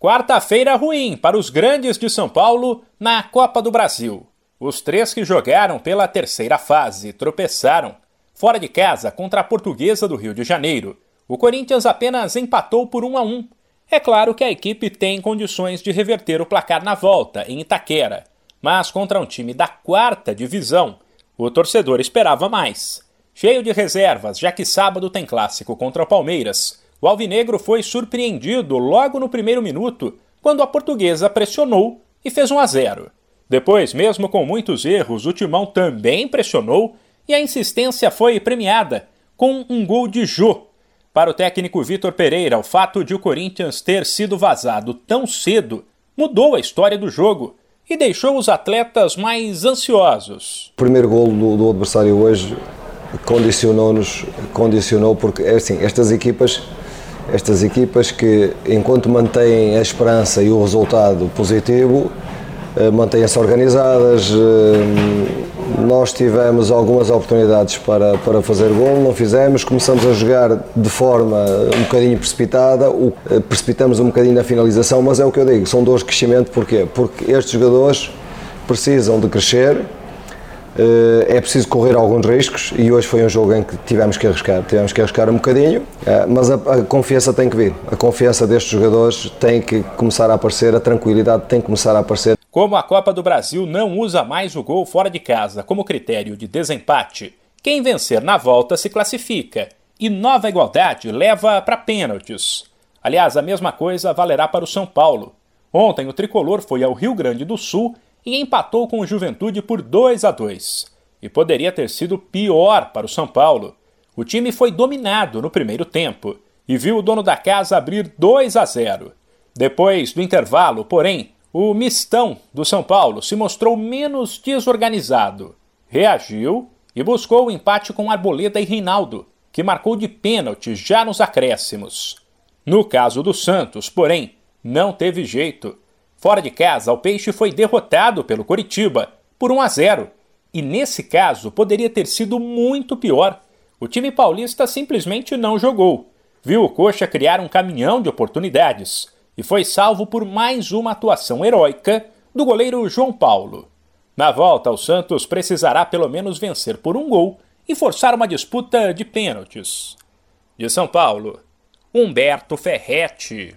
Quarta-feira ruim para os grandes de São Paulo na Copa do Brasil. Os três que jogaram pela terceira fase tropeçaram. Fora de casa contra a Portuguesa do Rio de Janeiro, o Corinthians apenas empatou por 1 a 1. É claro que a equipe tem condições de reverter o placar na volta, em Itaquera, mas contra um time da quarta divisão, o torcedor esperava mais. Cheio de reservas, já que sábado tem clássico contra o Palmeiras, o Alvinegro foi surpreendido logo no primeiro minuto, quando a portuguesa pressionou e fez 1 a 0. Depois, mesmo com muitos erros, o Timão também pressionou e a insistência foi premiada com um gol de Jô. Para o técnico Vitor Pereira, o fato de o Corinthians ter sido vazado tão cedo mudou a história do jogo e deixou os atletas mais ansiosos. O primeiro gol do, do adversário hoje condicionou-nos, condicionou porque assim, estas equipas estas equipas que, enquanto mantêm a esperança e o resultado positivo, eh, mantêm-se organizadas. Eh, nós tivemos algumas oportunidades para, para fazer gol, não fizemos, começamos a jogar de forma um bocadinho precipitada, eh, precipitamos um bocadinho na finalização, mas é o que eu digo, são dores de crescimento, porquê? Porque estes jogadores precisam de crescer, é preciso correr alguns riscos e hoje foi um jogo em que tivemos que arriscar, tivemos que arriscar um bocadinho, eh, mas a, a, confiança tem que vir, a confiança destes jogadores tem que começar a aparecer, a tranquilidade tem que começar a aparecer. Como a Copa do Brasil não usa mais o gol fora de casa como critério de desempate, quem vencer na volta se classifica e nova igualdade leva para pênaltis. Aliás, a mesma coisa valerá para o São Paulo. Ontem o tricolor foi ao Rio Grande do Sul e empatou com o Juventude por 2 a 2. E poderia ter sido pior para o São Paulo. O time foi dominado no primeiro tempo e viu o dono da casa abrir 2 a 0. Depois do intervalo, porém, o mistão do São Paulo se mostrou menos desorganizado. Reagiu e buscou o empate com Arboleda e Reinaldo, que marcou de pênalti já nos acréscimos. No caso do Santos, porém, não teve jeito Fora de casa, o Peixe foi derrotado pelo Coritiba por 1 a 0. E nesse caso poderia ter sido muito pior. O time paulista simplesmente não jogou. Viu o Coxa criar um caminhão de oportunidades e foi salvo por mais uma atuação heróica do goleiro João Paulo. Na volta, o Santos precisará pelo menos vencer por um gol e forçar uma disputa de pênaltis. De São Paulo, Humberto Ferretti.